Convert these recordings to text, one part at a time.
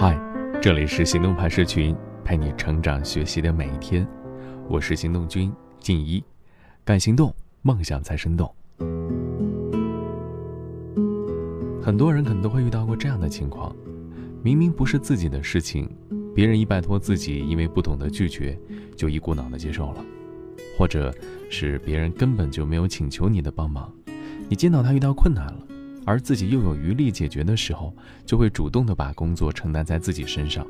嗨，这里是行动派社群，陪你成长学习的每一天。我是行动君静一，敢行动，梦想才生动。很多人可能都会遇到过这样的情况：明明不是自己的事情，别人一拜托自己，因为不懂得拒绝，就一股脑的接受了；或者是别人根本就没有请求你的帮忙，你见到他遇到困难了。而自己又有余力解决的时候，就会主动的把工作承担在自己身上。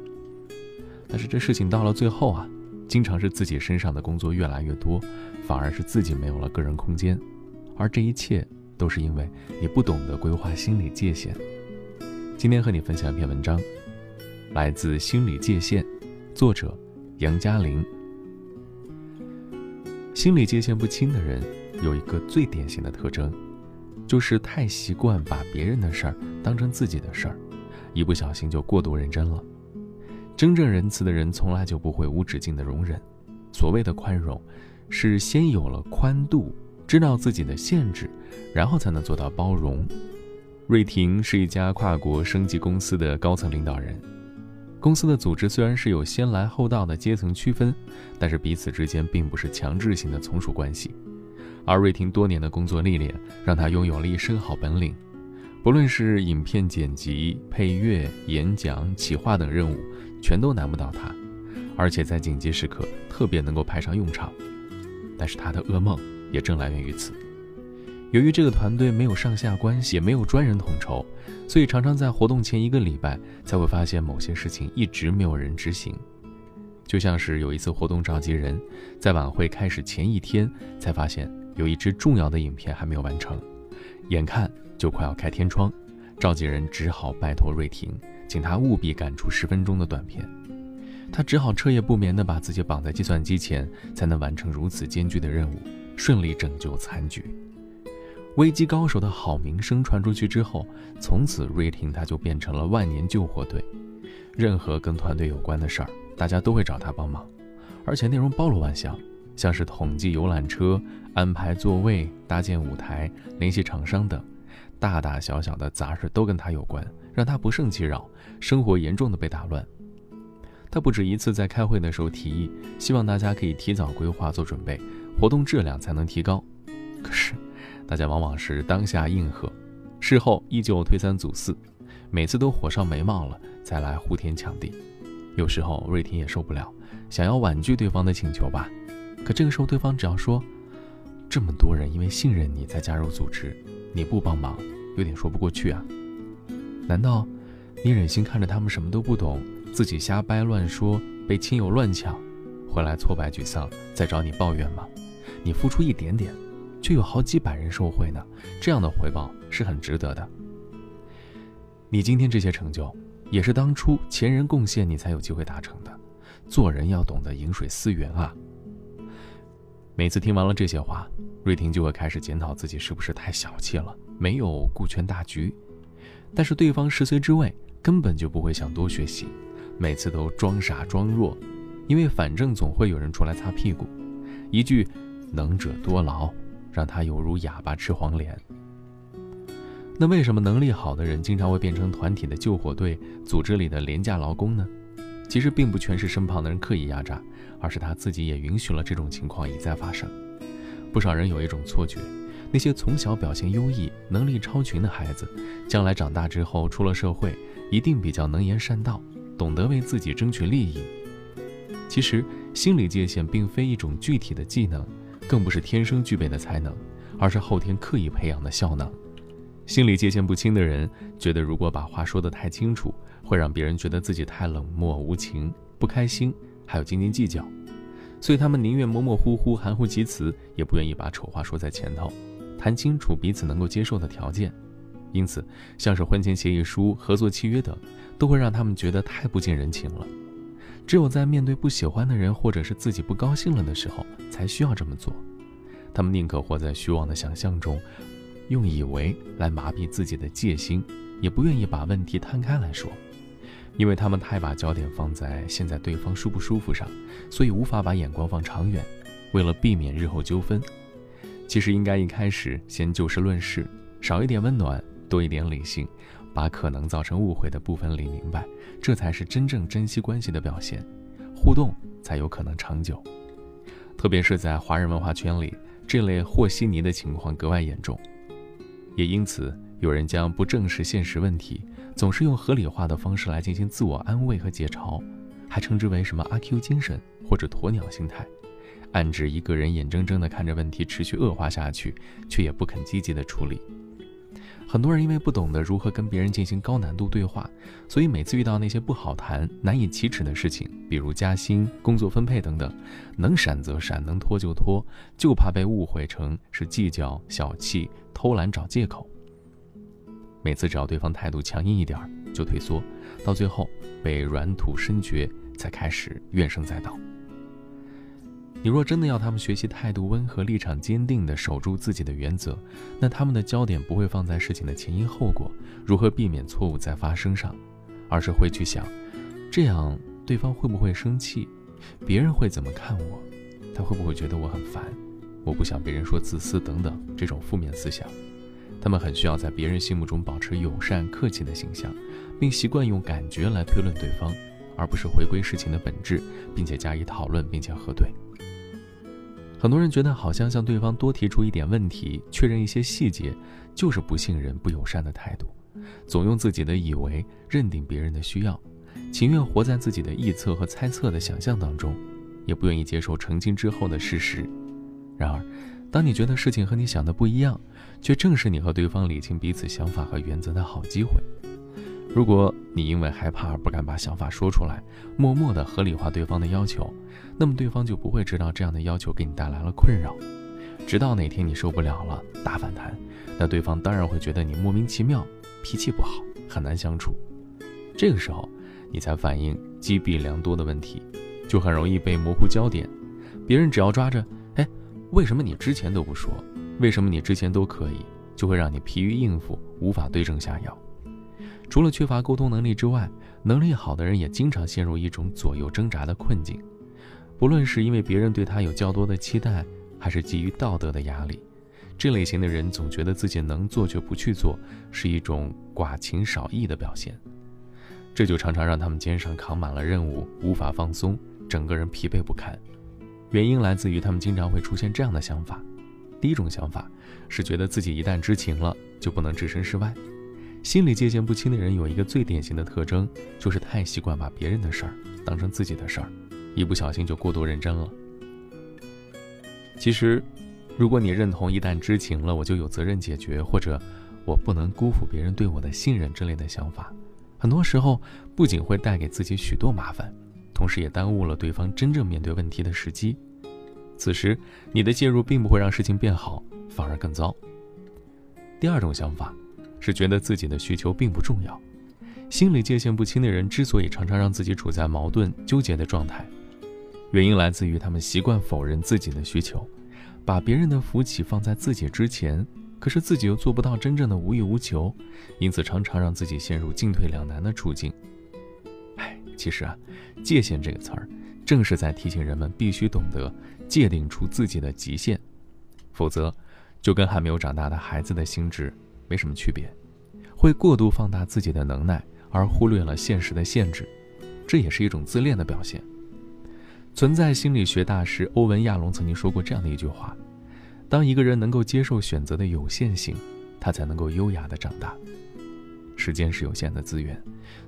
但是这事情到了最后啊，经常是自己身上的工作越来越多，反而是自己没有了个人空间。而这一切都是因为你不懂得规划心理界限。今天和你分享一篇文章，来自《心理界限》，作者杨嘉玲。心理界限不清的人有一个最典型的特征。就是太习惯把别人的事儿当成自己的事儿，一不小心就过度认真了。真正仁慈的人从来就不会无止境的容忍。所谓的宽容，是先有了宽度，知道自己的限制，然后才能做到包容。瑞婷是一家跨国升级公司的高层领导人，公司的组织虽然是有先来后到的阶层区分，但是彼此之间并不是强制性的从属关系。而瑞婷多年的工作历练，让她拥有了一身好本领，不论是影片剪辑、配乐、演讲、企划等任务，全都难不倒她，而且在紧急时刻特别能够派上用场。但是她的噩梦也正来源于此。由于这个团队没有上下关系，也没有专人统筹，所以常常在活动前一个礼拜才会发现某些事情一直没有人执行。就像是有一次活动召集人，在晚会开始前一天才发现。有一支重要的影片还没有完成，眼看就快要开天窗，召集人只好拜托瑞婷，请他务必赶出十分钟的短片。他只好彻夜不眠地把自己绑在计算机前，才能完成如此艰巨的任务，顺利拯救残局。危机高手的好名声传出去之后，从此瑞婷他就变成了万年救火队。任何跟团队有关的事儿，大家都会找他帮忙，而且内容包罗万象。像是统计游览车、安排座位、搭建舞台、联系厂商等，大大小小的杂事都跟他有关，让他不胜其扰，生活严重的被打乱。他不止一次在开会的时候提议，希望大家可以提早规划做准备，活动质量才能提高。可是，大家往往是当下应和，事后依旧推三阻四，每次都火烧眉毛了再来呼天抢地。有时候瑞婷也受不了，想要婉拒对方的请求吧。可这个时候，对方只要说：“这么多人因为信任你才加入组织，你不帮忙，有点说不过去啊。难道你忍心看着他们什么都不懂，自己瞎掰乱说，被亲友乱抢，回来挫败沮丧，再找你抱怨吗？你付出一点点，却有好几百人受惠呢，这样的回报是很值得的。你今天这些成就，也是当初前人贡献，你才有机会达成的。做人要懂得饮水思源啊。”每次听完了这些话，瑞婷就会开始检讨自己是不是太小气了，没有顾全大局。但是对方十岁之位根本就不会想多学习，每次都装傻装弱，因为反正总会有人出来擦屁股。一句“能者多劳”，让他犹如哑巴吃黄连。那为什么能力好的人经常会变成团体的救火队、组织里的廉价劳工呢？其实并不全是身旁的人刻意压榨，而是他自己也允许了这种情况一再发生。不少人有一种错觉，那些从小表现优异、能力超群的孩子，将来长大之后出了社会，一定比较能言善道，懂得为自己争取利益。其实，心理界限并非一种具体的技能，更不是天生具备的才能，而是后天刻意培养的效能。心理界限不清的人，觉得如果把话说得太清楚，会让别人觉得自己太冷漠无情、不开心，还有斤斤计较，所以他们宁愿模模糊糊、含糊其辞，也不愿意把丑话说在前头，谈清楚彼此能够接受的条件。因此，像是婚前协议书、合作契约等，都会让他们觉得太不近人情了。只有在面对不喜欢的人，或者是自己不高兴了的时候，才需要这么做。他们宁可活在虚妄的想象中。用以为来麻痹自己的戒心，也不愿意把问题摊开来说，因为他们太把焦点放在现在对方舒不舒服上，所以无法把眼光放长远。为了避免日后纠纷，其实应该一开始先就事论事，少一点温暖，多一点理性，把可能造成误会的部分理明白，这才是真正珍惜关系的表现，互动才有可能长久。特别是在华人文化圈里，这类和稀泥的情况格外严重，也因此有人将不正视现实问题，总是用合理化的方式来进行自我安慰和解嘲，还称之为什么阿 Q 精神或者鸵鸟心态，暗指一个人眼睁睁地看着问题持续恶化下去，却也不肯积极的处理。很多人因为不懂得如何跟别人进行高难度对话，所以每次遇到那些不好谈、难以启齿的事情，比如加薪、工作分配等等，能闪则闪，能拖就拖，就怕被误会成是计较、小气、偷懒找借口。每次只要对方态度强硬一点就退缩，到最后被软土深掘，才开始怨声载道。你若真的要他们学习态度温和、立场坚定地守住自己的原则，那他们的焦点不会放在事情的前因后果、如何避免错误再发生上，而是会去想，这样对方会不会生气，别人会怎么看我，他会不会觉得我很烦，我不想别人说自私等等这种负面思想。他们很需要在别人心目中保持友善、客气的形象，并习惯用感觉来推论对方，而不是回归事情的本质，并且加以讨论并且核对。很多人觉得，好像向对方多提出一点问题，确认一些细节，就是不信任、不友善的态度。总用自己的以为认定别人的需要，情愿活在自己的臆测和猜测的想象当中，也不愿意接受澄清之后的事实。然而，当你觉得事情和你想的不一样，却正是你和对方理清彼此想法和原则的好机会。如果你因为害怕而不敢把想法说出来，默默地合理化对方的要求，那么对方就不会知道这样的要求给你带来了困扰。直到哪天你受不了了，大反弹，那对方当然会觉得你莫名其妙，脾气不好，很难相处。这个时候，你才反应积弊良多的问题，就很容易被模糊焦点。别人只要抓着，哎，为什么你之前都不说？为什么你之前都可以？就会让你疲于应付，无法对症下药。除了缺乏沟通能力之外，能力好的人也经常陷入一种左右挣扎的困境。不论是因为别人对他有较多的期待，还是基于道德的压力，这类型的人总觉得自己能做却不去做，是一种寡情少义的表现。这就常常让他们肩上扛满了任务，无法放松，整个人疲惫不堪。原因来自于他们经常会出现这样的想法：第一种想法是觉得自己一旦知情了，就不能置身事外。心理界限不清的人有一个最典型的特征，就是太习惯把别人的事儿当成自己的事儿，一不小心就过度认真了。其实，如果你认同一旦知情了我就有责任解决，或者我不能辜负别人对我的信任之类的想法，很多时候不仅会带给自己许多麻烦，同时也耽误了对方真正面对问题的时机。此时，你的介入并不会让事情变好，反而更糟。第二种想法。是觉得自己的需求并不重要，心理界限不清的人之所以常常让自己处在矛盾纠结的状态，原因来自于他们习惯否认自己的需求，把别人的福气放在自己之前，可是自己又做不到真正的无欲无求，因此常常让自己陷入进退两难的处境。哎，其实啊，界限这个词儿，正是在提醒人们必须懂得界定出自己的极限，否则，就跟还没有长大的孩子的心智。没什么区别，会过度放大自己的能耐，而忽略了现实的限制，这也是一种自恋的表现。存在心理学大师欧文·亚龙曾经说过这样的一句话：“当一个人能够接受选择的有限性，他才能够优雅的长大。时间是有限的资源，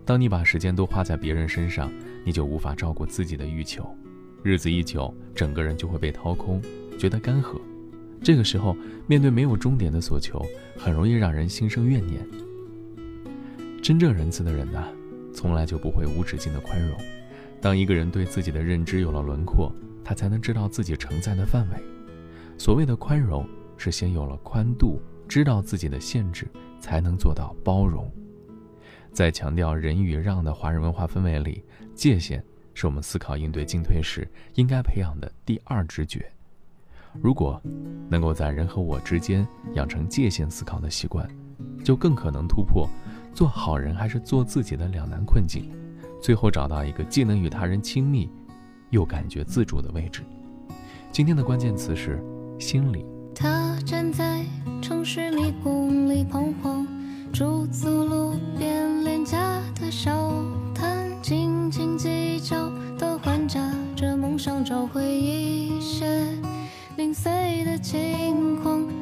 当你把时间都花在别人身上，你就无法照顾自己的欲求，日子一久，整个人就会被掏空，觉得干涸。”这个时候，面对没有终点的所求，很容易让人心生怨念。真正仁慈的人呢，从来就不会无止境的宽容。当一个人对自己的认知有了轮廓，他才能知道自己承载的范围。所谓的宽容，是先有了宽度，知道自己的限制，才能做到包容。在强调仁与让的华人文化氛围里，界限是我们思考应对进退时应该培养的第二直觉。如果能够在人和我之间养成界限思考的习惯，就更可能突破做好人还是做自己的两难困境，最后找到一个既能与他人亲密，又感觉自主的位置。今天的关键词是心理。他站在城市迷宫里彷徨，驻足路边廉价的小摊，斤斤计较的还价着梦想，找回一些。零碎的晴空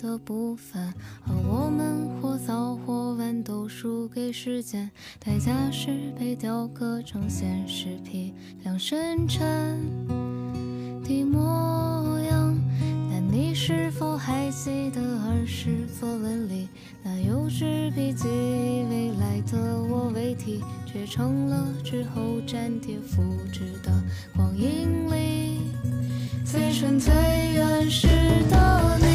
的部分。而我们或早或晚都输给时间代价是被雕刻成现实批量生产的模样。但你是否还记得儿时作文里那有纸笔记未来的我为题却成了之后粘贴复制的光阴里？最纯最原始的你